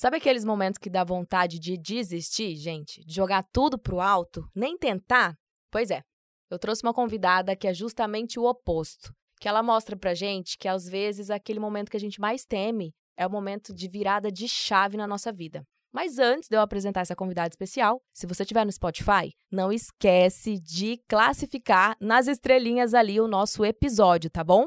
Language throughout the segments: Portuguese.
Sabe aqueles momentos que dá vontade de desistir, gente? De jogar tudo pro alto? Nem tentar? Pois é, eu trouxe uma convidada que é justamente o oposto. Que ela mostra pra gente que às vezes aquele momento que a gente mais teme é o momento de virada de chave na nossa vida. Mas antes de eu apresentar essa convidada especial, se você estiver no Spotify, não esquece de classificar nas estrelinhas ali o nosso episódio, tá bom?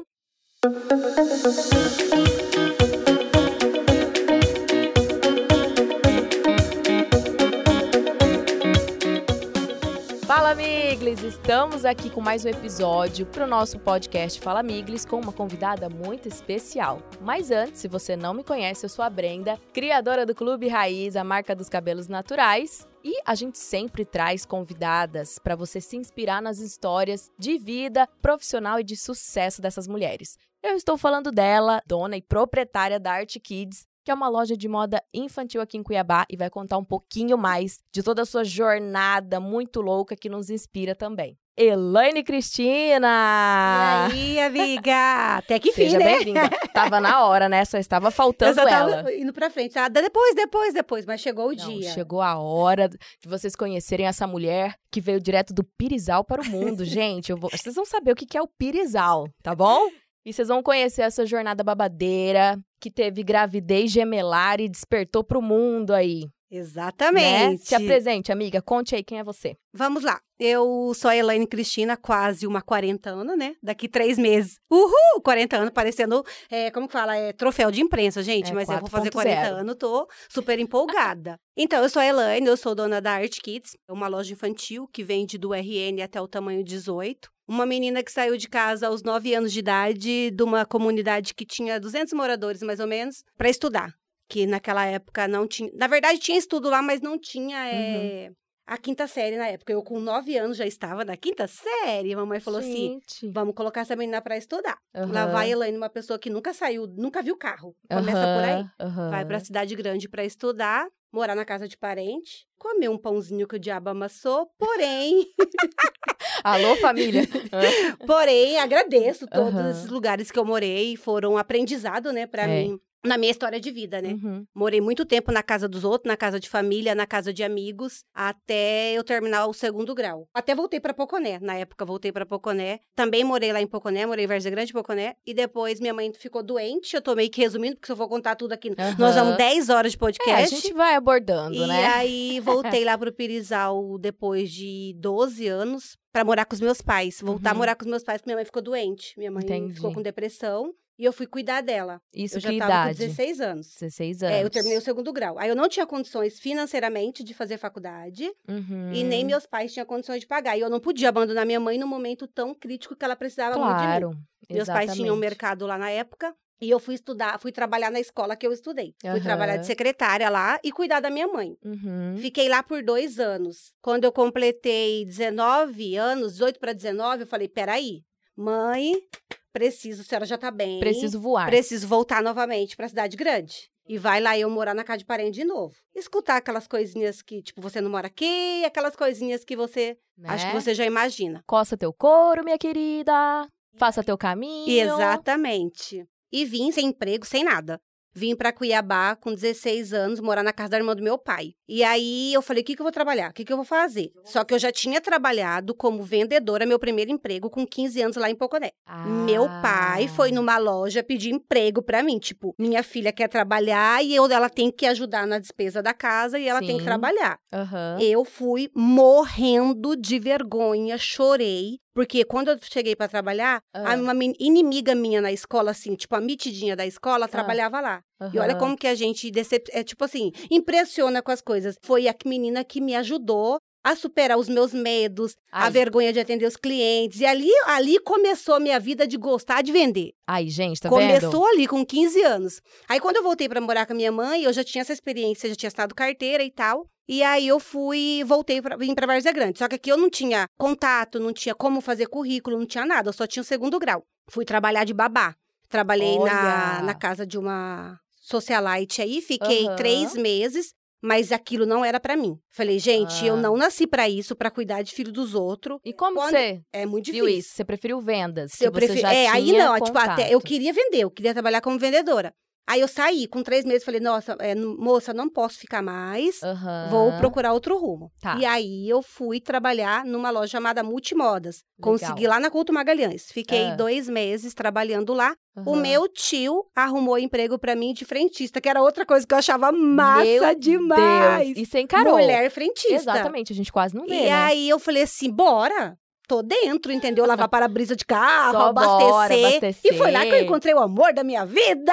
Fala Miglis! Estamos aqui com mais um episódio para o nosso podcast Fala Miglis com uma convidada muito especial. Mas antes, se você não me conhece, eu sou a Brenda, criadora do Clube Raiz, a marca dos cabelos naturais. E a gente sempre traz convidadas para você se inspirar nas histórias de vida profissional e de sucesso dessas mulheres. Eu estou falando dela, dona e proprietária da Art Kids, que é uma loja de moda infantil aqui em Cuiabá e vai contar um pouquinho mais de toda a sua jornada muito louca que nos inspira também. Elaine Cristina! E aí, amiga? Até que fim, Seja né? bem-vinda. Tava na hora, né? Só estava Eu faltando só ela. tava indo pra frente. Ah, depois, depois, depois. Mas chegou o Não, dia. chegou a hora de vocês conhecerem essa mulher que veio direto do Pirizal para o mundo. Gente, eu vou- vocês vão saber o que é o Pirizal, tá bom? E vocês vão conhecer essa jornada babadeira, que teve gravidez gemelar e despertou pro mundo aí. Né? Exatamente. Se apresente, amiga. Conte aí quem é você. Vamos lá. Eu sou a Elaine Cristina, quase uma 40 anos, né? Daqui três meses. Uhul! 40 anos, parecendo, é, como que fala? É troféu de imprensa, gente. É, mas eu vou fazer 4.0. 40 anos, tô super empolgada. então, eu sou a Elaine, eu sou dona da Art Kids, uma loja infantil que vende do RN até o tamanho 18. Uma menina que saiu de casa aos 9 anos de idade, de uma comunidade que tinha 200 moradores, mais ou menos, para estudar. Que naquela época não tinha. Na verdade, tinha estudo lá, mas não tinha. é, a quinta série na época. Eu, com nove anos, já estava na quinta série. A mamãe falou assim: Gente. vamos colocar essa menina pra estudar. Aham. Lá vai a Elaine, uma pessoa que nunca saiu, nunca viu carro. Começa por aí. Vai pra cidade grande pra estudar, morar na casa de parente, comer um pãozinho que o diabo amassou, porém, Alô, família? porém, agradeço todos Aham. esses lugares que eu morei, foram aprendizado, né, pra É. mim, na minha história de vida, né? Uhum. Morei muito tempo na casa dos outros, na casa de família, na casa de amigos, até eu terminar o segundo grau. Até voltei pra Poconé. Na época, voltei pra Poconé. Também morei lá em Poconé, morei em Várzea Grande, Poconé. E depois minha mãe ficou doente. Eu tô meio que resumindo, porque se eu for contar tudo aqui, nós Aham. vamos 10 horas de É, a podcast. gente vai abordando, e né? aí voltei lá pro Pirizal depois de 12 anos pra morar com os meus pais. Voltar a Uhum. morar com os meus pais, porque minha mãe ficou doente. Minha mãe Entendi. ficou com depressão. E eu fui cuidar dela. Isso eu já que tava com idade? 16 anos. 16 anos. É, eu terminei o segundo grau. Aí eu não tinha condições financeiramente de fazer faculdade Uhum. e nem meus pais tinham condições de pagar. E eu não podia abandonar minha mãe no momento tão crítico que ela precisava muito de mim. Claro. Meus pais tinham um exatamente. mercado lá na época. E eu fui estudar, fui trabalhar na escola que eu estudei. Fui trabalhar de secretária lá e cuidar da minha mãe. Uhum. Fiquei lá por dois anos. Quando eu completei 19 anos, 18 para 19, eu falei: peraí, mãe, preciso, a senhora já tá bem. Preciso voar. Preciso voltar novamente pra cidade grande. E vai lá eu morar na casa de parente de novo. Escutar aquelas coisinhas que, tipo, você não mora aqui, aquelas coisinhas que você. Acho que né? você já imagina. Coça teu couro, minha querida. Faça teu caminho. Exatamente. E vim sem emprego, sem nada. Vim pra Cuiabá com 16 anos, morar na casa da irmã do meu pai. E aí eu falei: o que, que eu vou trabalhar? O que, que eu vou fazer? Só que eu já tinha trabalhado como vendedora, meu primeiro emprego, com 15 anos lá em Poconé. Meu pai foi no numa loja pedir emprego pra mim. Tipo, minha filha quer trabalhar e eu, ela tem que ajudar na despesa da casa e ela tem que Sim. trabalhar. Aham. Eu fui morrendo de vergonha, chorei. Porque quando eu cheguei pra trabalhar, a- uma inimiga minha na escola, assim, tipo, a mitidinha da escola, trabalhava lá. E olha como que a gente, decep... é tipo assim, impressiona com as coisas. Foi a menina que me ajudou a superar os meus medos, a Ai. vergonha de atender os clientes. E ali, ali começou a minha vida de gostar de vender. Aí, gente, tá Começou vendo? ali com 15 anos. Aí quando eu voltei pra morar com a minha mãe, eu já tinha essa experiência, já tinha assinado carteira e tal. E aí eu fui, voltei para vim para Várzea Grande. Só que aqui eu não tinha contato, não tinha como fazer currículo, não tinha nada, eu só tinha o segundo grau. Fui trabalhar de babá. Trabalhei na, Olha! na casa de uma socialite aí, fiquei Aham. três meses. Mas aquilo não era pra mim. Falei, gente, eu Ah. não nasci pra isso, pra cuidar de filho dos outros. E como Quando- você É muito difícil. viu isso? Você preferiu vendas? Eu prefiro. É, aí não, tipo, até eu queria vender, eu queria trabalhar como vendedora. Aí eu saí, com três meses, falei, nossa, é, moça, não posso ficar mais, Aham. vou procurar outro rumo. Tá. E aí eu fui trabalhar numa loja chamada Multimodas. Legal. Consegui lá na Couto Magalhães. Fiquei Ah. dois meses trabalhando lá. O Aham. meu tio arrumou emprego pra mim de frentista, que era outra coisa que eu achava massa Meu demais. Deus. E você encarou. Mulher frentista. Exatamente, a gente quase não vê, E né? aí eu falei assim, bora. Tô dentro, entendeu? Lavar para-brisa de carro, Só abastecer. bora abastecer. E foi lá que eu encontrei o amor da minha vida.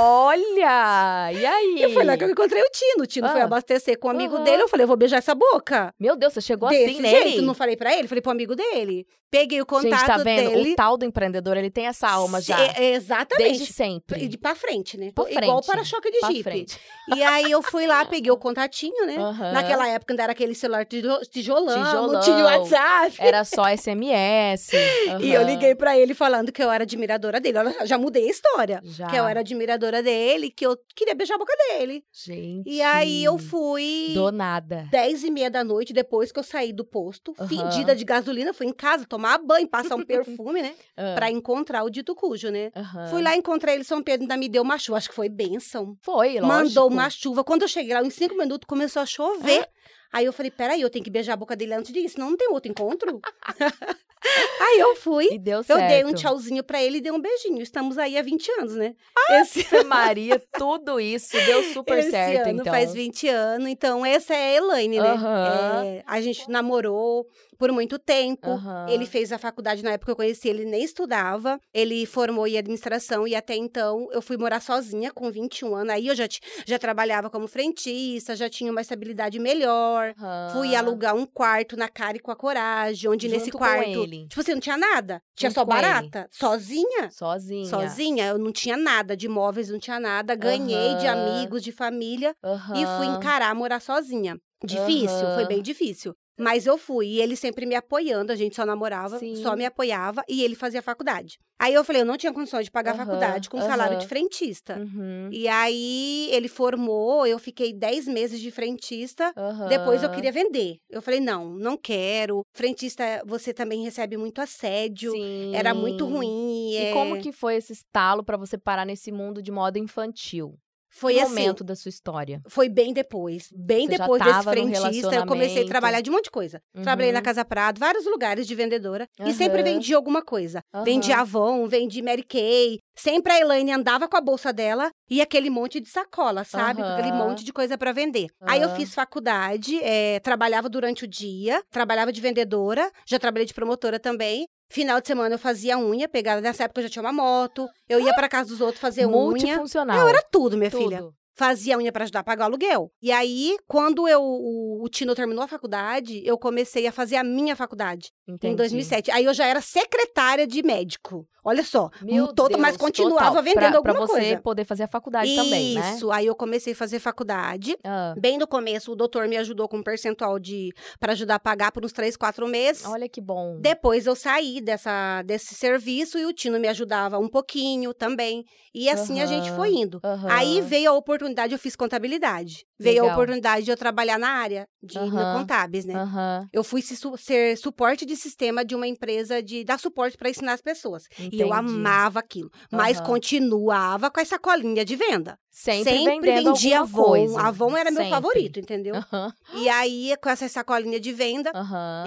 Olha! E aí? E foi lá que eu encontrei o Tino. O Tino foi Ah. abastecer com um amigo Aham. dele. Eu falei, eu vou beijar essa boca. Meu Deus, você chegou Desse assim jeito. nele? Não falei pra ele, falei pro amigo dele. Peguei o contato gente, tá vendo? dele. O tal do empreendedor, ele tem essa alma já. É, exatamente. Desde sempre. De pra frente, né? Pra Igual frente. para-choque de Pra Jeep. frente. E aí eu fui lá, peguei o contatinho, né? Aham. Naquela época ainda era aquele celular tijo- tijolão, Tijolão. não tinha WhatsApp. Era só SMS. E eu liguei pra ele falando que eu era admiradora dele. Olha, já mudei a história. Já. Que eu era admiradora dele, que eu queria beijar a boca dele. Gente. E aí eu fui. Do nada. Dez e meia da noite, depois que eu saí do posto, Aham. fedida de gasolina, fui em casa tomar banho, passar um perfume, né? Ah, Pra encontrar o dito cujo, né? aham. Fui lá, encontrei ele, São Pedro ainda me deu uma chuva. Acho que foi bênção. Foi, lógico. Mandou uma chuva. Quando eu cheguei lá, em cinco minutos, começou a chover. Aí eu falei, peraí, eu tenho que beijar a boca dele antes disso, senão não tem outro encontro. aí eu fui, E deu eu certo. dei um tchauzinho pra ele e dei um beijinho. Estamos aí há 20 anos, né? esse Ave Maria, tudo isso deu super esse certo, ano então. faz 20 anos, então essa é a Elaine, né? Aham. É, a gente namorou por muito tempo. Aham. Ele fez a faculdade na época que eu conheci, ele nem estudava. Ele formou em administração e até então eu fui morar sozinha com 21 anos. Aí eu já, já trabalhava como frentista, já tinha uma estabilidade melhor. Aham. Fui alugar um quarto na cara e com a coragem, onde nesse Junto com quarto, ele. tipo assim, não tinha nada. Tinha Junto só com ele. barata. Sozinha? Sozinha. Sozinha, eu não tinha nada de móveis, não tinha nada. Ganhei de Aham. amigos, de família e fui encarar morar sozinha. Difícil, foi Aham. bem difícil. Mas eu fui, e ele sempre me apoiando, a gente só namorava, Sim. só me apoiava, e ele fazia faculdade. Aí eu falei, eu não tinha condições de pagar a Aham, faculdade com salário aham. de frentista. Uhum. E aí ele formou, eu fiquei 10 meses de frentista. Depois eu queria vender. Eu falei, não, não quero. Frentista, você também recebe muito assédio. Sim. Era muito ruim. E é, como que foi esse estalo pra você parar nesse mundo de moda infantil? Foi assim? momento da sua história? Foi bem depois. Bem Você depois desse frentista, eu comecei a trabalhar de um monte de coisa. Trabalhei na Uhum. Casa Prado, vários lugares de vendedora. E sempre vendi alguma coisa. Aham. Vendi Avon, vendi Mary Kay. Sempre a Elaine andava com a bolsa dela e aquele monte de sacola, sabe? Aquele monte de coisa pra vender. Aí eu fiz faculdade, eh, trabalhava durante o dia, trabalhava de vendedora, já trabalhei de promotora também. Final de semana eu fazia unha, pegava nessa época eu já tinha uma moto. Eu ia pra casa dos outros fazer unha. Multifuncional. Eu era tudo, minha filha Tudo. Fazia unha pra ajudar a pagar o aluguel. E aí, quando eu, o, o Tino terminou a faculdade, eu comecei a fazer a minha faculdade Entendi. em 2007. Aí eu já era secretária de médico. Olha só, Meu todo, mas Deus, continuava total. vendendo pra, alguma pra você coisa. poder fazer a faculdade também, né? Isso, aí eu comecei a fazer faculdade. Ah, Bem no começo, o doutor me ajudou com um percentual de para ajudar a pagar por uns três, quatro meses. olha que bom. Depois eu saí dessa, desse serviço e o Tino me ajudava um pouquinho também. E assim a gente foi indo. Aham. Aí veio a oportunidade, eu fiz contabilidade. Veio a oportunidade de eu trabalhar na área de na contábeis, né? Eu fui ser suporte de sistema de uma empresa de dar suporte para ensinar as pessoas. E eu Entendi. amava aquilo. Mas continuava com essa colinha de venda. Sempre, vendendo vendia Avon. coisa. Avon era meu Sempre. favorito, entendeu? E aí, com essa sacolinha de venda,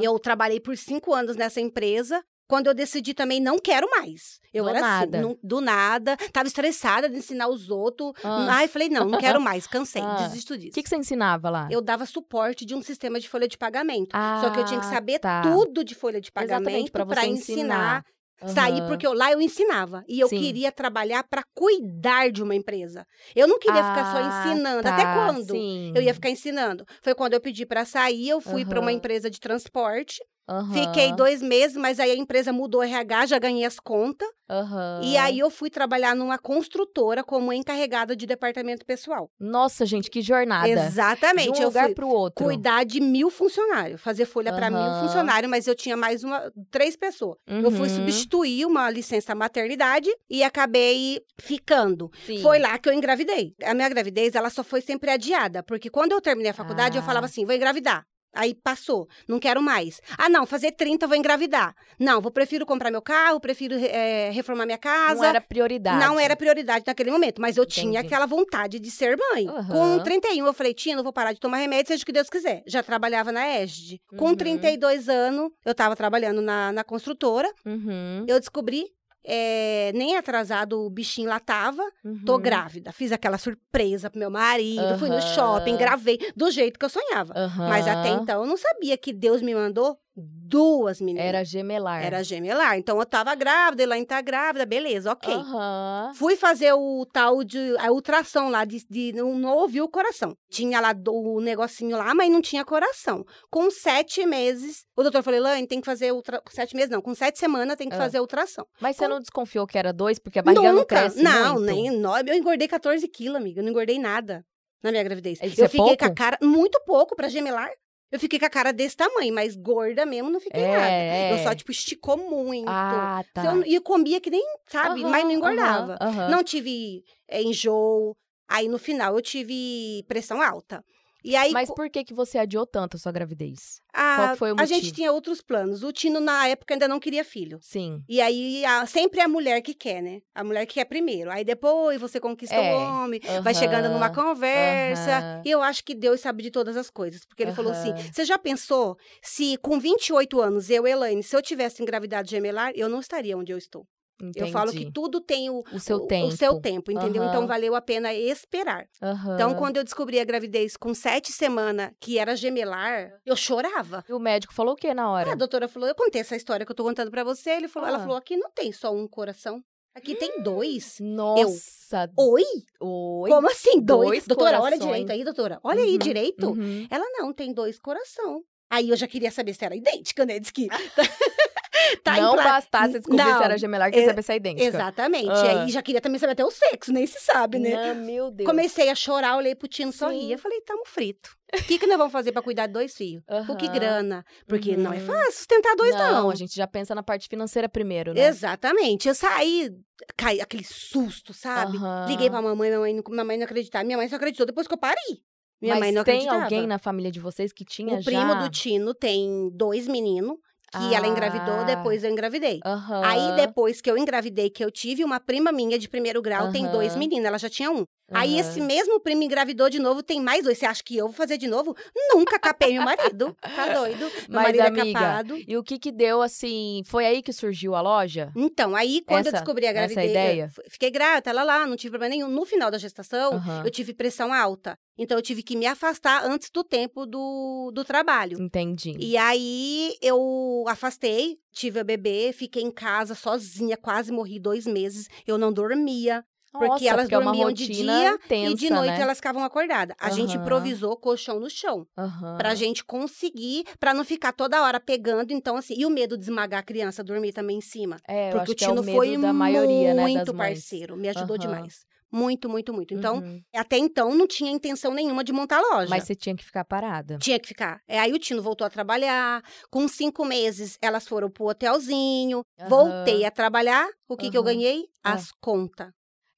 eu trabalhei por cinco anos nessa empresa. Quando eu decidi também, não quero mais. Eu Do era nada. assim, não- do nada. Tava estressada de ensinar os outros. Ah. Ai, falei, não, não quero mais. Cansei, Ah. desisto O disso. que, que você ensinava lá? Eu dava suporte de um sistema de folha de pagamento. Ah, Só que eu tinha que saber tá. tudo de folha de pagamento para você ensinar. Aham. Sair, porque eu- lá eu ensinava. E eu Sim. queria trabalhar para cuidar de uma empresa. Eu não queria ficar só Ah, ensinando. tá, Até quando? sim. Eu ia ficar ensinando. Foi quando eu pedi para sair, eu fui para uma empresa de transporte. Aham. Fiquei dois meses, mas aí a empresa mudou o RH, já ganhei as contas. Aham. E aí eu fui trabalhar numa construtora como encarregada de departamento pessoal. Nossa, gente, que jornada. Exatamente. De um eu lugar fui pro outro. cuidar de mil funcionários, fazer folha para mil funcionários, mas eu tinha mais uma, três pessoas. Eu fui Uhum. substituir uma licença maternidade e acabei ficando. Sim. Foi lá que eu engravidei. A minha gravidez, ela só foi sempre adiada, porque quando eu terminei a faculdade, eu Ah. falava assim, vou engravidar. Aí passou, não quero mais. Ah, não, fazer 30 eu vou engravidar. Não, vou prefiro comprar meu carro, prefiro é, reformar minha casa. Não era prioridade. Não era prioridade naquele momento, mas eu Entendi. tinha aquela vontade de ser mãe. Aham. Com 31, eu falei, tia, não vou parar de tomar remédio, seja o que Deus quiser. Já trabalhava na ESD. Com Uhum. 32 anos, eu tava trabalhando na, na construtora. Uhum, Eu descobri, é, nem atrasado o bichinho lá tava. Tô uhum. grávida. Fiz aquela surpresa pro meu marido, fui no shopping, gravei do jeito que eu sonhava. Aham. Mas até então eu não sabia que Deus me mandou duas meninas. Era gemelar. Era gemelar. Então eu tava grávida, Elaine tá grávida, beleza, ok. Aham. Fui fazer o tal de a ultrassom lá, de, de não, não ouvi o coração. Tinha lá o negocinho lá, mas não tinha coração. Com sete meses, o doutor falou, Elaine, tem que fazer ultra... Sete meses não, com sete semanas tem que Ah. fazer ultrassom. Mas você não desconfiou que era dois, porque a barriga não Nunca, cresce não, muito? nem nove. Eu engordei 14 quilos, amiga. Eu não engordei nada na minha gravidez. Isso eu é fiquei com a pouco? cara muito pouco pra gemelar. Eu fiquei com a cara desse tamanho, mas gorda mesmo não fiquei É, nada. é. Eu só, tipo, esticou muito. Ah, tá. Eu- E eu comia que nem, sabe, mas não engordava. aham, aham. Não tive é, enjoo. Aí, no final, eu tive pressão alta. E aí, Mas por que, que você adiou tanto a sua gravidez? a, qual que foi o a gente motivo? tinha outros planos. O Tino, na época, ainda não queria filho. Sim. E aí, a- sempre é a mulher que quer, né? A mulher que quer primeiro. Aí depois você conquista É, o homem, vai chegando numa conversa. E eu acho que Deus sabe de todas as coisas. Porque ele falou assim: você já pensou se com 28 anos, eu, Elaine, se eu tivesse engravidado gemelar, eu não estaria onde eu estou. Entendi. Eu falo que tudo tem o, O seu o- tempo. o seu tempo, entendeu? Aham. Então valeu a pena esperar. Aham. Então, quando eu descobri a gravidez com sete semanas, que era gemelar, eu chorava. E o médico falou o que na hora? A doutora falou: eu contei essa história que eu tô contando pra você. Ele falou, Ela Ah. falou: aqui não tem só um coração. Aqui tem dois. Nossa. Oi? Oi. Como assim? Dois? Dois doutora, olha corações. direito aí, doutora. Olha aí Uhum, direito. uhum. Ela não, tem dois coração. Aí eu já queria saber se era idêntica, né? Diz que. tá não impla- bastasse descobrir Não, se era gemelar, queria é- saber se é idêntica. Exatamente. Ah. E aí já queria também saber até o sexo, nem se sabe, né? Não, meu Deus. Comecei a chorar, olhei pro Tino, sorria. Falei, tamo frito. O que, que nós vamos fazer pra cuidar de dois filhos? Por que grana? Porque não é Uhum. fácil sustentar dois, não. a gente já pensa na parte financeira primeiro, né? Exatamente. Eu saí, cai aquele susto, sabe? Aham. Liguei pra mamãe, minha mãe, não- minha mãe não acreditava. Minha mãe só acreditou depois que eu parei. Minha Mas mãe não tem acreditava. alguém na família de vocês que tinha O já... primo do Tino tem dois meninos que ela engravidou, Ah. depois eu engravidei. Aham. Aí, depois que eu engravidei, que eu tive uma prima minha de primeiro grau, tem dois meninos, ela já tinha um. Aí, Aham. esse mesmo primo engravidou de novo, tem mais dois. Você acha que eu vou fazer de novo? Nunca capei meu marido. Tá doido? Meu Mas, marido amiga, é capado. E o que que deu, assim... Foi aí que surgiu a loja? Então, aí, quando eu Essa- descobri a essa gravidez, ideia? eu f- fiquei grávida, lá, lá, não tive problema nenhum. No final da gestação, Aham. eu tive pressão alta. Então, eu tive que me afastar antes do tempo do, do trabalho. Entendi. E aí, eu afastei, tive a bebê, fiquei em casa sozinha, quase morri dois meses. Eu não dormia. Porque Nossa, elas porque é dormiam de rotina dia intensa, e de noite né? elas ficavam acordadas. A gente Aham. improvisou colchão no chão. Aham. Pra gente conseguir, pra não ficar toda hora pegando. Então, assim, e o medo de esmagar a criança, dormir também em cima. É, eu Porque o é Tino o medo foi da maioria, né, das muito mães. parceiro, me ajudou Aham. demais. Muito, muito, muito. Então, Uhum. até então, não tinha intenção nenhuma de montar loja. Mas você tinha que ficar parada. Tinha que ficar. É, aí o Tino voltou a trabalhar. Com cinco meses, elas foram pro hotelzinho. Aham. Voltei a trabalhar. O que, que eu ganhei? Ah. As contas.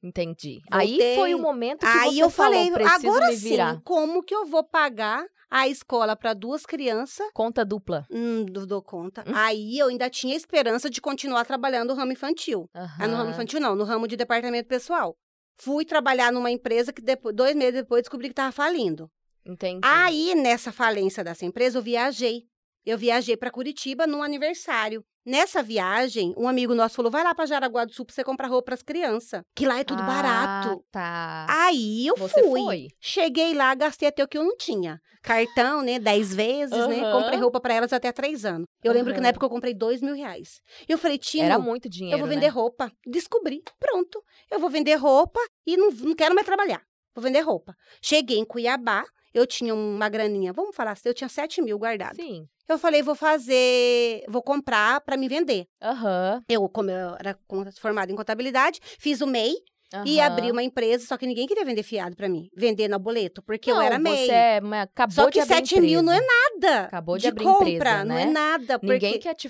Entendi. Voltei. Aí foi o momento que Aí eu falou, falei, agora me virar. sim, como que eu vou pagar a escola para duas crianças? Conta dupla. Hum, não dou conta. Hum. Aí eu ainda tinha esperança de continuar trabalhando no ramo infantil. Ah, no ramo infantil não, no ramo de departamento pessoal. Fui trabalhar numa empresa que depois, dois meses depois descobri que estava falindo. Entendi. Aí, nessa falência dessa empresa, eu viajei. Eu viajei para Curitiba num aniversário. Nessa viagem, um amigo nosso falou: vai lá para Jaraguá do Sul pra você comprar roupa pras crianças. Que lá é tudo Ah, barato. tá. Aí eu Você fui. foi? Cheguei lá, gastei até o que eu não tinha. Cartão, né? Dez vezes, né? Aham. Comprei roupa pra elas até três anos. Eu lembro que na época eu comprei dois mil reais. E eu falei, Tino, Era muito dinheiro, eu vou vender né? roupa. Descobri. Pronto. Eu vou vender roupa e não, não quero mais trabalhar. Vou vender roupa. Cheguei em Cuiabá, eu tinha uma graninha, vamos falar assim, eu tinha sete mil guardado. Sim. Eu falei, vou fazer, vou comprar pra me vender. Aham. Eu, como eu era formada em contabilidade, fiz o MEI e aham. abri uma empresa, só que ninguém queria vender fiado pra mim. Vender no boleto, porque eu Não, era MEI. Você é, acabou Só de que abrir 7 mil não é nada. Acabou de de abrir compra, empresa, não né? é nada. Porque Ninguém quer te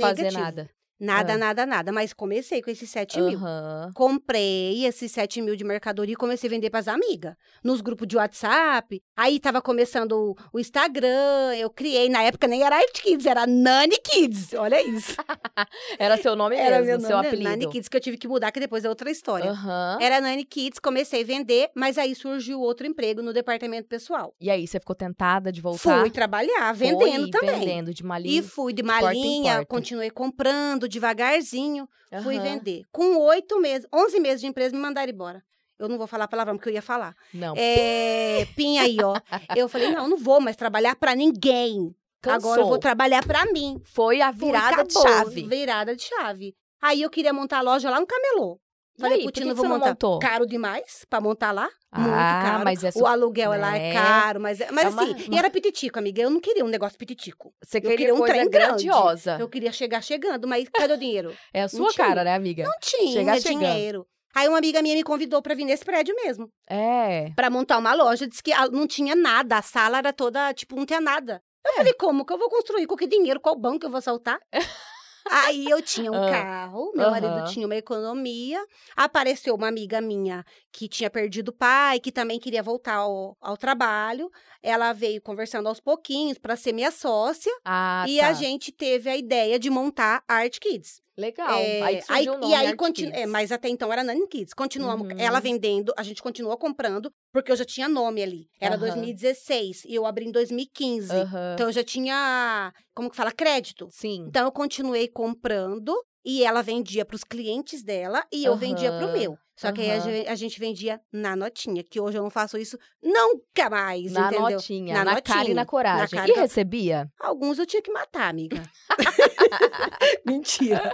fazer negativo. nada. Nada, Ah. nada, nada. Mas comecei com esses 7 mil. Aham. Comprei esses 7 mil de mercadoria e comecei a vender pras amigas. Nos grupos de WhatsApp. Aí tava começando o, o Instagram. Eu criei. Na época nem era Art Kids, era Nani Kids. Olha isso. Era seu nome era mesmo, meu seu nome, apelido. Nani Kids, que eu tive que mudar, que depois é outra história. Aham. Era Nani Kids, comecei a vender, mas aí surgiu outro emprego no departamento pessoal. E aí, você ficou tentada de voltar? Fui trabalhar, Foi vendendo também. vendendo de malinha. E fui de porta malinha, porta. continuei comprando devagarzinho, fui Aham. vender. Com oito meses, onze meses de empresa, me mandaram embora. Eu não vou falar palavrão, porque eu ia falar. Não, É, pinha aí, ó. Eu falei, não, não vou mais trabalhar pra ninguém. cansou. Agora eu vou trabalhar pra mim. Foi a Fui, virada de chave. Virada de chave. Aí eu queria montar a loja lá no Camelô. Falei, que vou montar. montou? Caro demais pra montar lá. muito Ah, caro. mas é O su- aluguel lá né? é caro, mas, é- mas É uma- assim, e era pititico, amiga. Eu não queria um negócio pititico. Você queria, queria um trem grande. grandiosa. Eu queria chegar chegando, mas cadê o dinheiro? É a sua cara, né, amiga? Não tinha Chegar dinheiro. Aí uma amiga minha me convidou pra vir nesse prédio mesmo, É. Pra montar uma loja. Disse que não tinha nada, a sala era toda, tipo, não tinha nada. Eu É. falei, como que eu vou construir? Com que dinheiro? Qual banco eu vou saltar? Aí eu tinha um carro, meu marido tinha uma economia. Apareceu uma amiga minha que tinha perdido o pai, que também queria voltar ao, ao trabalho. Ela veio conversando aos pouquinhos para ser minha sócia. Ah, e tá. a gente teve a ideia de montar a Art Kids. Legal. É, aí nome e aí Art continu- Kids. é, mas até então era Nani Kids. Continuamos, Uhum. ela vendendo, a gente continuou comprando, porque eu já tinha nome ali. Era Aham. 2016 e eu abri em 2015. Aham. Então eu já tinha, como que fala, crédito. Sim. Então eu continuei comprando e ela vendia para os clientes dela e eu vendia para o meu. Só que aí a gente vendia na notinha, que hoje eu não faço isso nunca mais, Na entendeu? notinha, Na na, cara e notinha, na coragem. cara e na- recebia? Alguns eu tinha que matar, amiga. Mentira.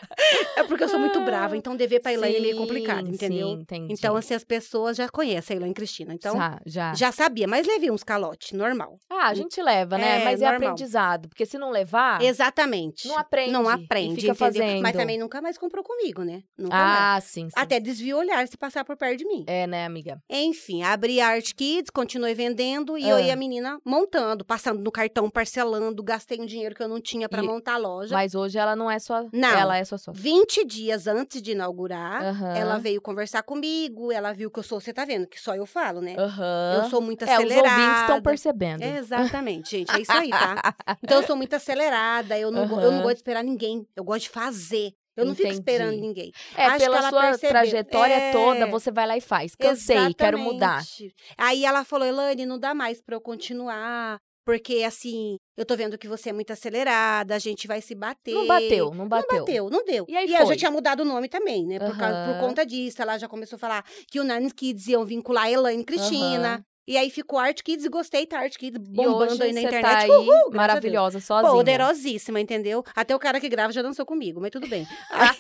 É porque eu sou muito brava, então dever pra Elaine é meio complicado, entendeu? Sim, entendi. Então, assim, as pessoas já conhecem a Elaine Cristina. Então, Tá, já. já sabia, mas levei uns calotes, normal. Ah, a gente leva, né? É, Mas é normal. aprendizado. Porque se não levar, Exatamente. Ah, não aprende. Não aprende, fica entendeu? fazendo. Mas também nunca mais comprou comigo, né? Nunca mais. Ah, sim, sim. Até desvia o olhar se passar por perto de mim. É, né, amiga? Enfim, abri a Art Kids, continuei vendendo e eu Ah. e a menina montando, passando no cartão, parcelando, gastei um dinheiro que eu não tinha pra E- montar a loja. Mas hoje ela não é só. Não. Ela é só só. 20 dias antes de inaugurar, ela veio conversar comigo, ela viu que eu sou, você tá vendo, que só eu falo, né? Aham. Eu sou muito É, os acelerada. ouvintes estão percebendo. Exatamente, gente, é isso aí, tá? Então eu sou muito acelerada, eu não, eu não gosto de esperar ninguém, eu gosto de fazer. Eu não fico Entendi. esperando ninguém. É, Acho pela ela sua percebeu. trajetória É. toda, você vai lá e faz. Cansei, quero mudar. Exatamente. Aí ela falou, Elane, não dá mais pra eu continuar. Porque, assim, eu tô vendo que você é muito acelerada, a gente vai se bater. Não bateu, não bateu. Não bateu, não deu. E aí eu já foi? tinha mudado o nome também, né? Por, causa- por conta disso. Ela já começou a falar que o Nanis Kids iam vincular a Elaine Cristina. Aham. E aí ficou Art Kids e gostei, tá? Art Kids E bombando aí na internet. tá aí, Uhul, maravilhosa, sozinha. Poderosíssima, entendeu? Até o cara que grava já dançou comigo, mas tudo bem. Aí-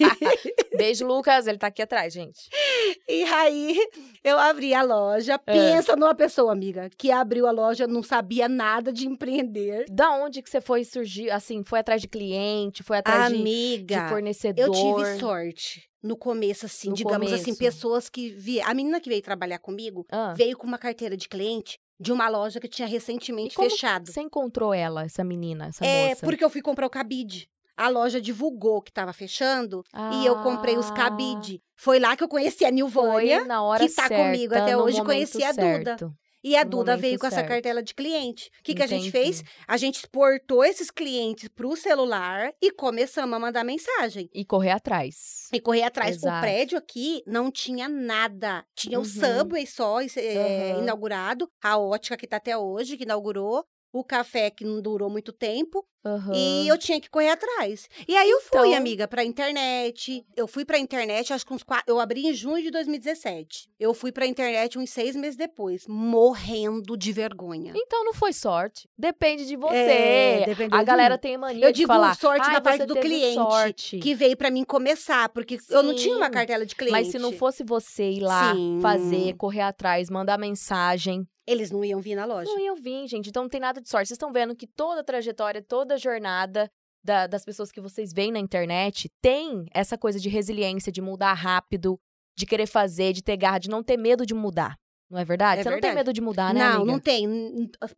Beijo, Lucas. Ele tá aqui atrás, gente. E aí, eu abri a loja. É. Pensa numa pessoa, amiga, que abriu a loja, não sabia nada de empreender. Da onde que você foi surgir? Assim, foi atrás de cliente, foi atrás de, de Amiga, fornecedor? eu tive sorte. No começo, assim, No digamos assim, começo. pessoas que vi A menina que veio trabalhar comigo Ah, veio com uma carteira de cliente de uma loja que tinha recentemente como fechado. você encontrou ela, essa menina, essa É, moça? porque eu fui comprar o cabide. A loja divulgou que estava fechando e eu comprei os Ah, cabide. Foi lá que eu conheci a Nilvânia. que tá certa, comigo até hoje, conheci a Duda. certo. E a No Duda veio com essa certo. cartela de cliente. O que, que a gente fez? A gente exportou esses clientes para o celular e começamos a mandar mensagem. E correr atrás. E correr atrás. Exato. O prédio aqui não tinha nada. Tinha Uhum. o Subway só é, Aham. inaugurado. A ótica que tá até hoje, que inaugurou. O café que não durou muito tempo. Aham. E eu tinha que correr atrás. E aí eu fui, Então- amiga, pra internet. Eu fui pra internet, acho que uns quatro. Eu abri em junho de 2017. Eu fui pra internet uns seis meses depois, morrendo de vergonha. Então não foi sorte. Depende de você. É, dependeu a galera mim. tem mania Eu de digo falar. sorte "Ai, na parte do cliente, Sorte. Que veio pra mim começar, porque eu não tinha uma Sim, cartela de cliente. Mas se não fosse você ir lá, Sim. fazer, correr atrás, mandar mensagem, Eles não iam vir na loja. não iam vir, gente. Então não tem nada de sorte. Vocês estão vendo que toda a trajetória, toda a jornada da- das pessoas que vocês veem na internet tem essa coisa de resiliência, de mudar rápido, de querer fazer, de ter garra, de não ter medo de mudar. Não é verdade? É Você não tem verdade. medo de mudar, né, não, amiga? não tem.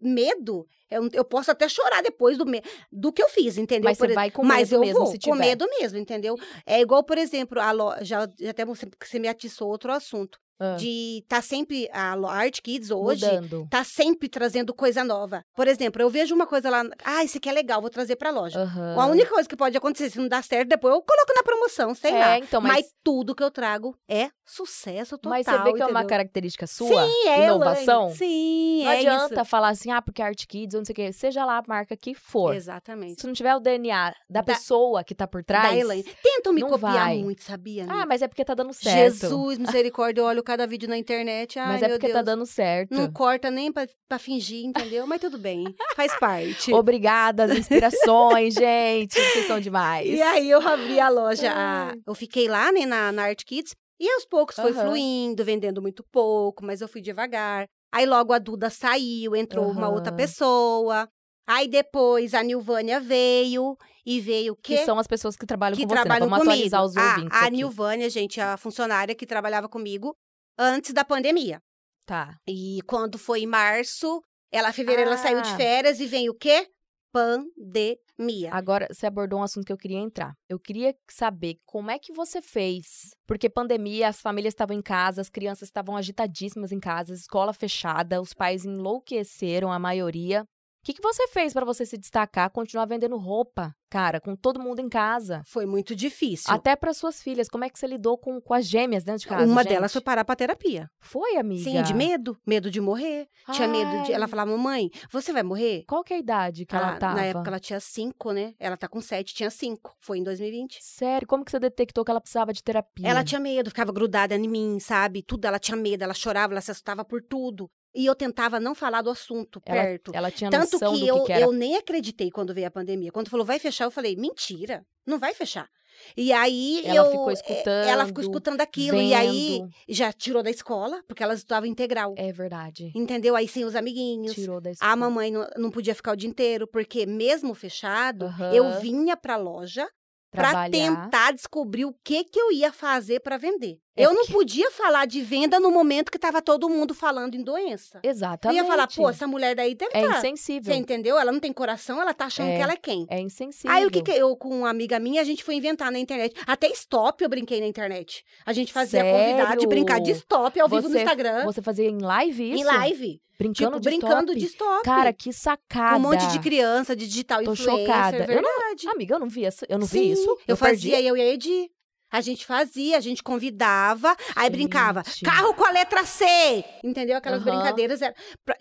Medo, eu, eu posso até chorar depois do, me, do que eu fiz, entendeu? Mas você Por ex- vai com Mas medo eu mesmo, vou, se com tiver. medo mesmo, entendeu? É igual, por exemplo, a lo, já, até você, você me atiçou outro assunto. Ah, De tá sempre, a Art Kids hoje, Mudando. tá sempre trazendo coisa nova. Por exemplo, eu vejo uma coisa lá, ah, isso aqui é legal, vou trazer pra loja. Aham. A única coisa que pode acontecer, se não dá certo, depois eu coloco na promoção, sei é, lá. então, Mas... mas, tudo que eu trago é sucesso total, mas você vê que é uma entendeu? característica sua? Sim, é, inovação? Elaine. Sim, Não é adianta isso. falar assim, ah, porque é Art Kids, não sei o quê. Seja lá a marca que for. Exatamente. Se não tiver o DNA da, Da- pessoa que tá por trás. Da Elaine. Tentam me não copiar vai. muito, sabia? Ah, amiga? mas é porque tá dando certo. Jesus, misericórdia, eu olho cada vídeo na internet. Ai, mas é porque Deus. tá dando certo. Não corta nem pra, pra fingir, entendeu? Mas tudo bem, faz parte. Obrigada, as inspirações, gente. Vocês são demais. E aí eu abri a loja, a- Ai. eu fiquei lá, né, na, na Art Kids, e aos poucos foi Aham. fluindo, vendendo muito pouco, mas eu fui devagar. Aí logo a Duda saiu, entrou uma outra pessoa. Aí depois a Nilvânia veio, e veio o quê? Que são as pessoas que trabalham que com você, né? trabalham Vamos comigo. atualizar os a, ouvintes a aqui. Nilvânia, gente, a funcionária que trabalhava comigo antes da pandemia. Tá. E quando foi em março, ela, em fevereiro, ela saiu de Ah. férias e vem o quê? Pandemia. Agora, você abordou um assunto que eu queria entrar. Eu queria saber como é que você fez. Porque pandemia, as famílias estavam em casa, as crianças estavam agitadíssimas em casa, escola fechada, os pais enlouqueceram, a maioria. O que, que você fez pra você se destacar, continuar vendendo roupa, cara, com todo mundo em casa? Foi muito difícil. Até para suas filhas, como é que você lidou com, com as gêmeas dentro de casa? Uma gente? delas foi parar pra terapia. Foi, amiga? Sim, de medo. Medo de morrer. Tinha medo de. Ai. Ela falava, mamãe, você vai morrer? Qual que é a idade que ela Ah, tava? Na época ela tinha cinco, né? Ela tá com sete, tinha cinco. Foi em 2020. Sério, como que você detectou que ela precisava de terapia? Ela tinha medo, ficava grudada em mim, sabe? Tudo, ela tinha medo, ela chorava, ela se assustava por tudo. E eu tentava não falar do assunto ela, perto. ela tinha Tanto noção que do eu, que, que era. eu nem acreditei quando veio a pandemia. Quando falou, vai fechar, eu falei, mentira, não vai fechar. E aí Ela eu. ficou eh, escutando, Ela ficou escutando aquilo. E aí vendo. já tirou da escola, porque elas estudavam integral. É verdade. Entendeu? Aí sem os amiguinhos. Tirou da escola. A mamãe não, não podia ficar o dia inteiro, porque mesmo fechado, Aham. eu vinha pra loja pra Trabalhar. tentar descobrir o que que eu ia fazer pra vender. É eu não podia falar de venda no momento que tava todo mundo falando em doença. Exatamente. Eu ia falar, pô, essa mulher daí deve É estar. insensível. Você entendeu? Ela não tem coração, ela tá achando É. que ela é quem? É insensível. Aí o que, que eu, com uma amiga minha, a gente foi inventar na internet. Até stop eu brinquei na internet. A gente fazia convidado de brincar de Sério? stop ao vivo no Você- Instagram. Você fazia em live isso? Em live. Brincando tipo, de brincando stop? de stop. Cara, que sacada. com um monte de criança, de digital Tô influencer. chocada. Eu não- verdade. Amiga, eu não vi, essa, eu não Sim, vi isso. Eu, perdi. fazia, eu e a Edi. A gente fazia, a gente convidava, aí brincava, carro com a letra C! Entendeu? Aquelas Aham. brincadeiras. Era,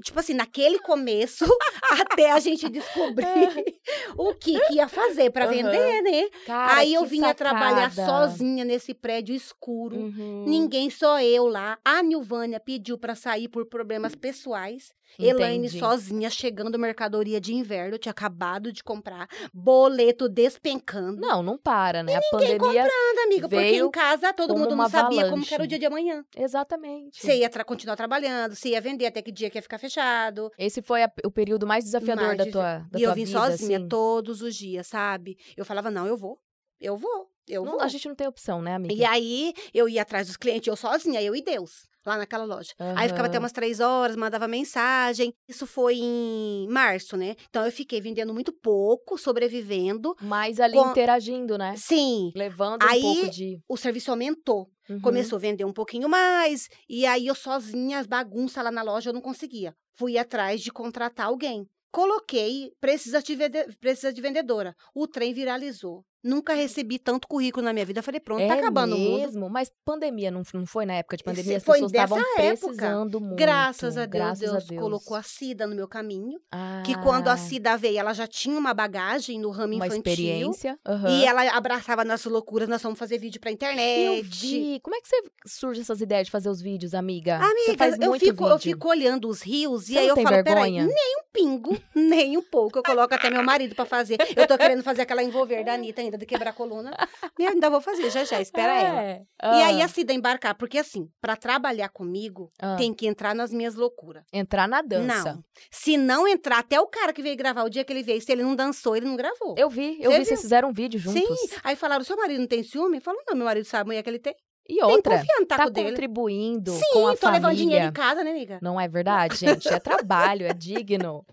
tipo assim, naquele começo, até a gente descobrir o que, que ia fazer pra Aham. vender, né? Cara, aí eu vinha trabalhar sacada. sozinha nesse prédio escuro. Uhum. Ninguém, só eu lá. A Nilvânia pediu pra sair por problemas pessoais. Elaine sozinha chegando mercadoria de inverno, eu tinha acabado de comprar, boleto despencando. Não, não para, né? a ninguém pandemia. Nada, amiga, porque em casa todo mundo não sabia como era o avalanche. dia de amanhã. Exatamente. Você ia tra- continuar trabalhando, você ia vender até que dia que ia ficar fechado. Esse foi a- o período mais desafiador Mais da tua, da e eu tua vim vida, sozinha assim. todos os dias, sabe? Eu falava, não, eu vou, eu vou, eu Não, vou. a gente não tem opção, né, amiga? E aí, eu ia atrás dos clientes, eu sozinha, eu e Deus, lá naquela loja. Aí ficava até umas três horas, mandava mensagem. Isso foi em março, né? Então eu fiquei vendendo muito pouco, sobrevivendo. Mas ali Com- interagindo, né? Sim, Levando Aí, um pouco de. o serviço aumentou. Uhum. Começou a vender um pouquinho mais. E aí eu sozinha, as bagunças lá na loja, eu não conseguia. Fui atrás de contratar alguém. Coloquei, precisa de, precisa de vendedora. O trem viralizou. Nunca recebi tanto currículo na minha vida. Falei, pronto, tá é acabando o mundo. mesmo? Mas pandemia não, não foi na época de pandemia? As Foi pessoas estavam precisando muito. Graças a Deus, graças Deus, a Deus. colocou a Cida no meu caminho. Ah, Que quando a Cida veio, ela já tinha uma bagagem no ramo Uma infantil. experiência. aham. E ela abraçava nossas loucuras, nós vamos fazer vídeo pra internet. Eu vi. Como é que você surge essas ideias de fazer os vídeos, amiga? você Amiga, faz eu fico, eu vídeo. fico olhando os rios e aí eu falo, vergonha? peraí, nem um pingo, nem um pouco. Eu coloco até meu marido pra fazer. Eu tô querendo fazer aquela envolver da Anitta ainda, de quebrar a coluna. E ainda vou fazer, já já, espera ela. É. E aí Ah, a Cida embarcar, porque assim, pra trabalhar comigo, ah. tem que entrar nas minhas loucuras. Entrar na dança. Não. Se não entrar, até o cara que veio gravar, o dia que ele veio, se ele não dançou, ele não gravou. Eu vi, eu Você vi, vocês viu? fizeram um vídeo juntos. Sim. Aí falaram, seu marido não tem ciúme? Falou, não, meu marido sabe a mulher que ele tem. E Tem outra, taco tá dele. contribuindo Sim, com a tô levando dinheiro família. em casa, né, amiga? Não é verdade, gente? É trabalho, é digno.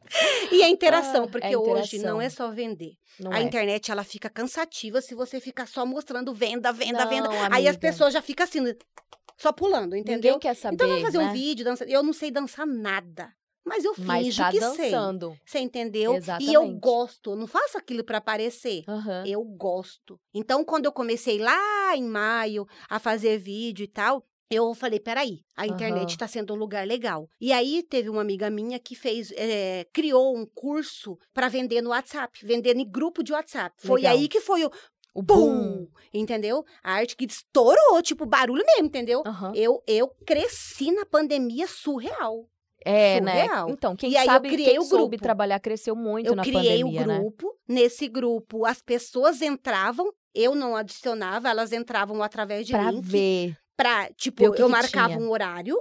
E a interação, Ah, porque é hoje interação. não é só vender. Não a é. internet, ela fica cansativa se você ficar só mostrando venda, venda, Não, venda. Aí as amiga. pessoas já ficam assim, só pulando, entendeu? Ninguém quer saber, então vamos fazer né? um vídeo, dança. Eu não sei dançar nada. Mas eu Mas finjo tá que sei. dançando. Você entendeu? E eu Exatamente. gosto. Eu não faço aquilo pra aparecer. Aham. Eu gosto. Então, quando eu comecei lá em maio a fazer vídeo e tal, eu falei, peraí, a internet está sendo um lugar legal. E aí teve uma amiga minha que fez, eh, criou um curso para vender no WhatsApp, vender em grupo de WhatsApp. Foi Legal. aí que foi o O boom. entendeu? A arte que estourou, tipo barulho mesmo, entendeu? Aham. Eu, eu cresci na pandemia surreal. É, né? surreal. Então, quem E aí eu sabe, criei quem o soube grupo. trabalhar cresceu muito eu na criei pandemia, o né? grupo. Nesse grupo, as pessoas entravam, eu não adicionava, elas entravam através de Pra link. ver. Pra, Ver tipo, o que eu marcava tinha. um horário,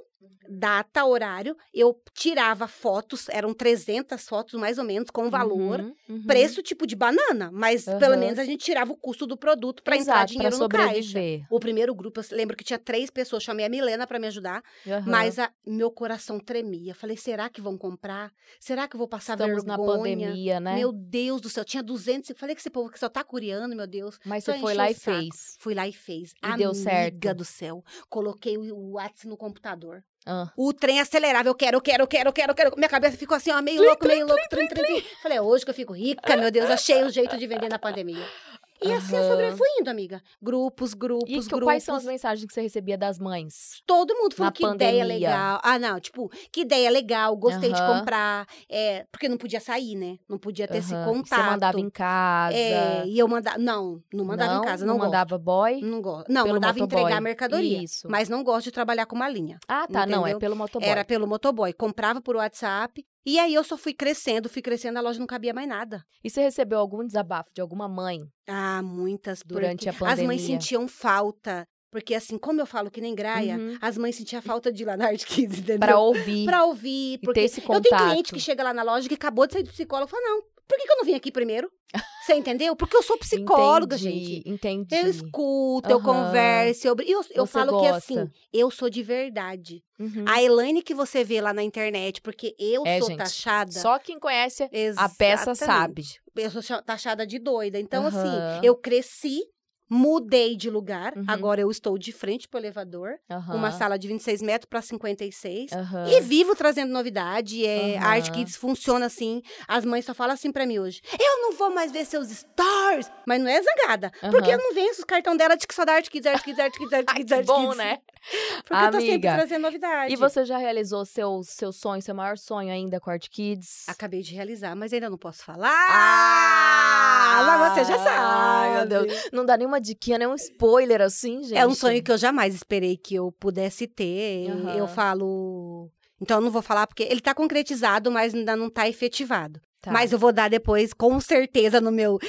data, horário, eu tirava fotos, eram 300 fotos mais ou menos, com valor. Uhum, uhum. Preço tipo de banana, mas Aham. pelo menos a gente tirava o custo do produto pra entrar dinheiro no caixa. O primeiro grupo, eu lembro que tinha três pessoas, chamei a Milena pra me ajudar, mas a- meu coração tremia. Falei, será que vão comprar? Será que eu vou passar Estamos na vergonha? pandemia, né? Meu Deus do céu, tinha 200. Falei que esse povo que só tá curiando, meu Deus. Mas só você foi lá e saco. fez. Fui lá e fez. E deu certo. Amiga do céu. Coloquei o o WhatsApp no computador. Ah. O trem acelerava. Eu quero, eu quero, eu quero, eu quero, eu quero. Minha cabeça ficou assim, ó, meio louco, meio louco. Trim, trim, trim. Falei, é hoje que eu fico rica, meu Deus. Achei o jeito de vender na pandemia. E assim eu sobre fui indo, amiga. Grupos, grupos, E que- grupos. quais são as mensagens que você recebia das mães? Todo mundo falou que ideia pandemia? legal. Ah, não, tipo, que ideia legal, gostei de Aham. comprar. É, porque não podia sair, né? Não podia ter esse Aham. contato. Você mandava em casa? É, e eu mandava. Não, não mandava em casa, não, gosto. mandava boy? Não gosto. Não, mandava motoboy. entregar mercadoria. Isso. Mas não gosto de trabalhar com uma linha. Ah, tá. Não, é entendeu? pelo motoboy. Era pelo motoboy. Comprava por WhatsApp. E aí eu só fui crescendo, fui crescendo, a loja não cabia mais nada. E você recebeu algum desabafo de alguma mãe Ah, muitas. durante a pandemia? As mães sentiam falta. Porque assim, como eu falo que nem graia, Uhum. as mães sentiam falta de ir lá na Art Kids, entendeu? Pra ouvir. Pra ouvir. E Porque ter esse eu tenho cliente contato. que chega lá na loja que acabou de sair do psicólogo e fala, não, por que, que eu não vim aqui primeiro? Você entendeu? Porque eu sou psicóloga, entendi, gente. Entendi. Eu escuto, eu Aham. converso, eu, eu, eu falo que assim, gosta. eu sou de verdade. Uhum. A Elaine que você vê lá na internet, porque eu É, sou gente, taxada. Só quem conhece a peça sabe. Exatamente. Eu sou taxada de doida. Então, Aham. assim, eu cresci, mudei de lugar. Uhum. Agora eu estou de frente pro elevador. Aham. Uma sala de 26 metros para 56. Aham. E vivo trazendo novidade. É, A Art. Kids funciona assim. As mães só falam assim pra mim hoje. Eu não vou mais ver seus stories. Mas não é zangada. Porque eu não venço o cartão dela de que só da Art Kids, Art Kids, Art Kids, Art Kids, Art bom, Kids. né? Porque eu tô sempre Amiga, trazendo novidade. E você já realizou seu, seu sonho, seu maior sonho ainda com a Art Kids? Acabei de realizar, mas ainda não posso falar. Ah, mas você já sabe. Ai, meu Deus. Não dá nenhuma diquinha, nem um spoiler assim, gente. É um sonho que eu jamais esperei que eu pudesse ter. Aham. Eu falo. Então, eu não vou falar porque ele tá concretizado, mas ainda não tá efetivado. Tá. Mas eu vou dar depois, com certeza, no meu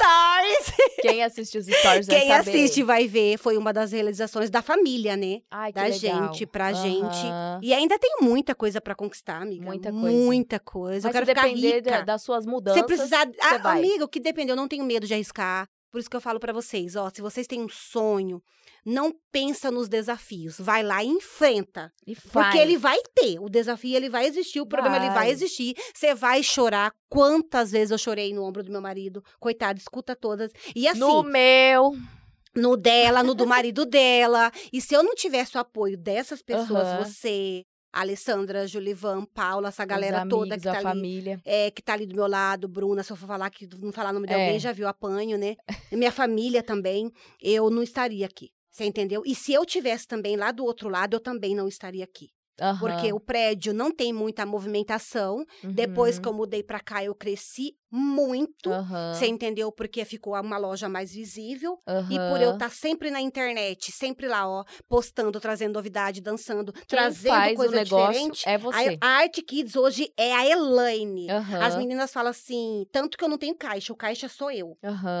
Stories. Quem assiste os stories vai Quem saber. assiste vai ver. Foi uma das realizações da família, né? Ai, que da legal. gente, pra gente. Aham. E ainda tem muita coisa pra conquistar, amiga. Muita coisa. Muita coisa. Mas eu quero se ficar depender rica. da- das suas mudanças, Você precisar. Ah, vai. amiga, o que depender, eu não tenho medo de arriscar. Por isso que eu falo pra vocês, ó, se vocês têm um sonho, não pensa nos desafios, vai lá e enfrenta, E porque ele vai ter, o desafio ele vai existir, o problema ele vai Vai. existir. Você vai chorar. Quantas vezes eu chorei no ombro do meu marido? Coitado, escuta todas. E assim, No meu. no dela, no do marido dela. E se eu não tivesse o apoio dessas pessoas, Aham. você, Alessandra, Julivan, Paula, essa galera os toda amigos, que tá a ali família. é, que tá ali do meu lado, Bruna, se eu for falar que não falar o nome de É. alguém, já viu apanho, né? Minha família também, eu não estaria aqui. Você entendeu? E se eu tivesse também lá do outro lado, eu também não estaria aqui. Aham. Porque o prédio não tem muita movimentação. Depois que eu mudei pra cá, eu cresci muito. Uhum. Você entendeu? Porque ficou uma loja mais visível. E por eu estar sempre na internet, sempre lá, ó, postando, trazendo novidade, dançando, Quem trazendo coisa diferente. é você. A, a Art Kids hoje é a Elaine. As meninas falam assim, tanto que eu não tenho caixa, o caixa sou eu.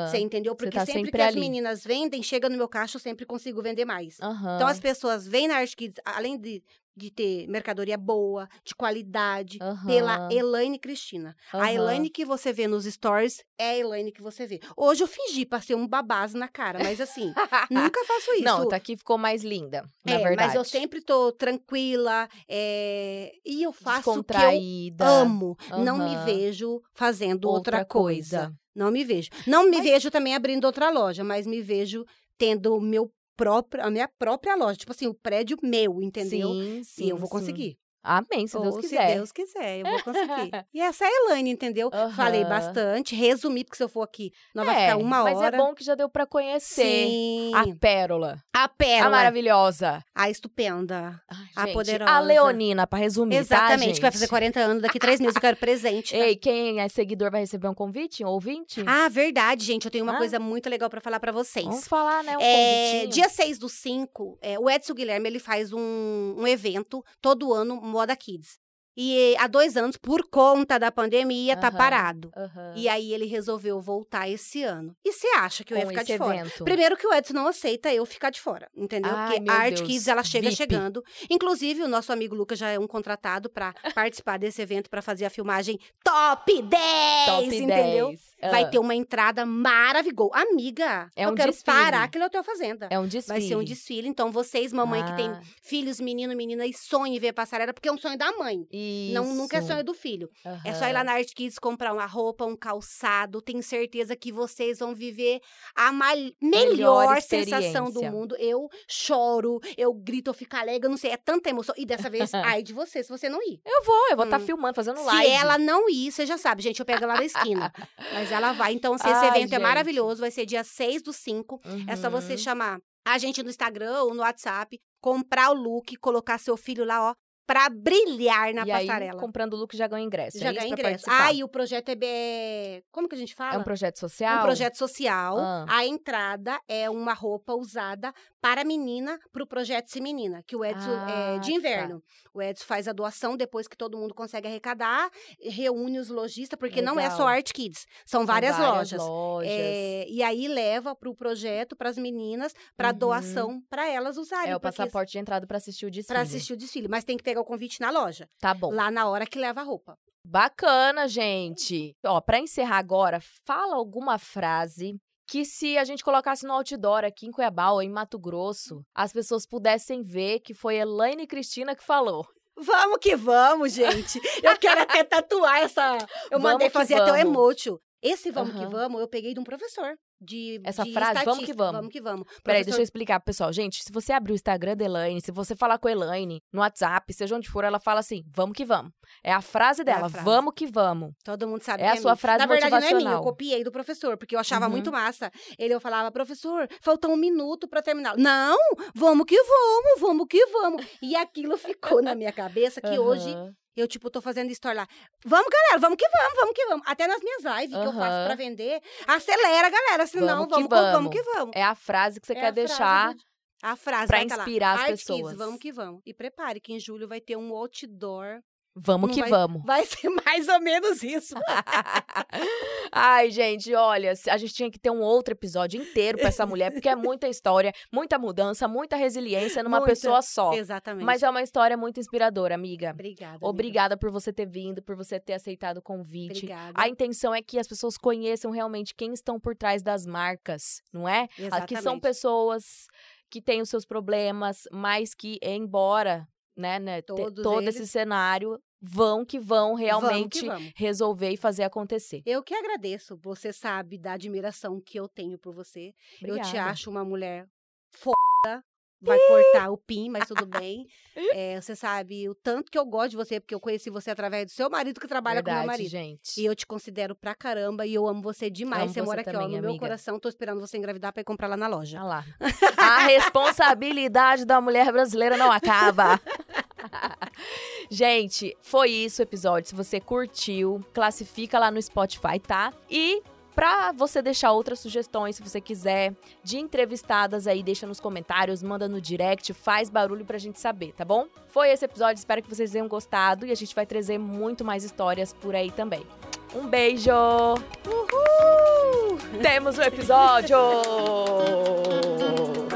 Você entendeu? Porque tá sempre, sempre que as ali. meninas vendem, chega no meu caixa, eu sempre consigo vender mais. Então as pessoas vêm na Art Kids, além de, de ter mercadoria boa, de qualidade, Aham. pela Elaine Cristina. A Aham. Elaine que você vê nos stories é a Elaine que você vê. Hoje eu fingi pra ser um babazo na cara, mas assim, nunca faço isso. Não, tá aqui ficou mais linda, na é, verdade. mas eu sempre tô tranquila é, e eu faço o que eu amo. Não me vejo fazendo outra, Outra coisa. coisa. Não me vejo. Não me Mas- vejo também abrindo outra loja, mas me vejo tendo o meu próprio, a minha própria loja. Tipo assim, o prédio meu, entendeu? Sim, sim. e eu vou sim. Amém, se Deus Ou quiser. Se Deus quiser, eu vou conseguir. e essa é a Elaine, entendeu? Falei Aham. bastante, resumi, porque se eu for aqui, nós vai É, ficar uma mas hora. é bom que já deu pra conhecer Sim. a pérola, A a pérola. maravilhosa, A estupenda. Ai, A gente, poderosa. a Leonina, pra resumir, tá, Exatamente, que vai fazer gente? 40 anos, daqui três meses eu quero presente. tá? Ei, quem é seguidor vai receber um convite, um ouvinte? Ah, verdade, gente. Eu tenho uma Ah. coisa muito legal pra falar pra vocês. Vamos falar, né, um É, dia 6 do 5, é, o Edson Guilherme ele faz um, um evento todo ano, Moda Kids. E há dois anos, por conta da pandemia, tá Aham. parado. Aham. E aí ele resolveu voltar esse ano. E você acha que eu ia ficar de fora? evento. Primeiro que o Edson não aceita eu ficar de fora, entendeu? Ai, Porque a Art Kids, ela chega VIP. chegando. Inclusive, o nosso amigo Lucas já é um contratado pra participar desse evento, pra fazer a filmagem top 10, Top entendeu? 10. Vai Ah, ter uma entrada maravilhosa. Amiga, É eu um quero desfile. parar aquele Hotel Fazenda. É um desfile. Vai ser um desfile. Então, vocês, mamãe que tem Ah, filhos, menino, menina, e sonham em ver passarela, porque é um sonho da mãe. Não, nunca é isso. sonho do filho. É só ir lá na Art Kids comprar uma roupa, um calçado. Tenho certeza que vocês vão viver a ma- melhor, sensação do mundo. Eu choro, eu grito, eu fico alegre, eu não sei, é tanta emoção. E dessa vez, ai de você, se você não ir. Eu vou, eu vou estar Hum. filmando, fazendo Se live. ela não ir, você já sabe, gente, eu pego ela na esquina. Mas ela vai. Então, se esse Ai, evento é gente. maravilhoso, vai ser dia 6 do 5. É só você Uhum. chamar a gente no Instagram ou no WhatsApp, comprar o look, colocar seu filho lá, ó, pra brilhar na e aí, passarela. comprando o look, já ganha ingresso. Já é ganha pra ingresso. participar? Ah, e o projeto é, be- Como que a gente fala? É um projeto social? Um projeto social. Ah. A entrada é uma roupa usada para menina, para o projeto Se Menina, que o Edson Ah, é de tá. inverno. O Edson faz a doação depois que todo mundo consegue arrecadar, reúne os lojistas, porque não é só Legal. Art Kids, são, São várias, várias lojas. lojas. É, e aí leva para o projeto, para as meninas, para Uhum. doação, para elas usarem. É o passaporte de entrada pra assistir o desfile. Pra assistir o desfile. Mas tem que pegar o convite na loja, Tá bom. lá na hora que leva a roupa. Bacana, gente. Ó, pra encerrar agora, fala alguma frase que se a gente colocasse no outdoor aqui em Cuiabá ou em Mato Grosso, as pessoas pudessem ver que foi Elaine Cristina que falou. Vamos que vamos, gente. Eu quero até tatuar essa. Eu Vamos mandei fazer até o vamos. emoji. Esse vamos que Aham. vamos, eu peguei de um professor de Essa de frase, vamos que vamos. Vamos que vamos. Peraí, Professor- deixa eu explicar pro pessoal. Gente, se você abrir o Instagram da Elaine, se você falar com a Elaine no WhatsApp, seja onde for, ela fala assim: vamos que vamos. É a frase É a dela, frase. vamos que vamos. Todo mundo sabe É que a sua frase Na verdade, não é minha, eu motivacional. copiei do professor, porque eu achava Uhum. muito massa. Ele eu falava, professor, falta um minuto pra terminar. Não, vamos que vamos, vamos que vamos. E aquilo ficou na minha cabeça que hoje Aham. Eu, tipo, tô fazendo story lá. Vamos, galera, vamos que vamos, vamos que vamos. Até nas minhas lives que eu faço pra vender, acelera, galera. Senão, Vamos vamos, que vamos. vamos. que vamos. É a frase que você É quer a frase deixar. do- A frase pra tá inspirar as Art Kids, pessoas. vamos que vamos. E prepare que em julho vai ter um outdoor. Vamos Não que vai- vamos. Vai ser mais ou menos isso. Ai, gente, olha, a gente tinha que ter um outro episódio inteiro pra essa mulher, porque é muita história, muita mudança, muita resiliência numa Muita. pessoa só. Exatamente. Mas é uma história muito inspiradora, amiga. Obrigada. amiga. Obrigada por você ter vindo, por você ter aceitado o convite. Obrigada. A intenção é que as pessoas conheçam realmente quem estão por trás das marcas, não é? Aqui são Exatamente. pessoas que têm os seus problemas, mas que, embora né, né, eles- esse cenário, vão que vão realmente Vamos que vamos. resolver e fazer acontecer. Eu que agradeço. Você sabe da admiração que eu tenho por você. Eu te Obrigada. acho uma mulher foda. Vai cortar o pin, mas tudo bem. É, você sabe o tanto que eu gosto de você, porque eu conheci você através do seu marido que trabalha com Verdade, meu marido. gente. E eu te considero pra caramba e eu amo você demais. Amo você você mora aqui, ó, no meu amiga. coração. Tô esperando você engravidar pra ir comprar lá na loja. Olha lá. A responsabilidade da mulher brasileira não acaba. Gente, foi isso o episódio. Se você curtiu, classifica lá no Spotify, tá? E pra você deixar outras sugestões, se você quiser, de entrevistadas aí, deixa nos comentários, manda no direct, faz barulho pra gente saber, tá bom? Foi esse episódio, espero que vocês tenham gostado e a gente vai trazer muito mais histórias por aí também. Um beijo! Uhul! Temos o episódio!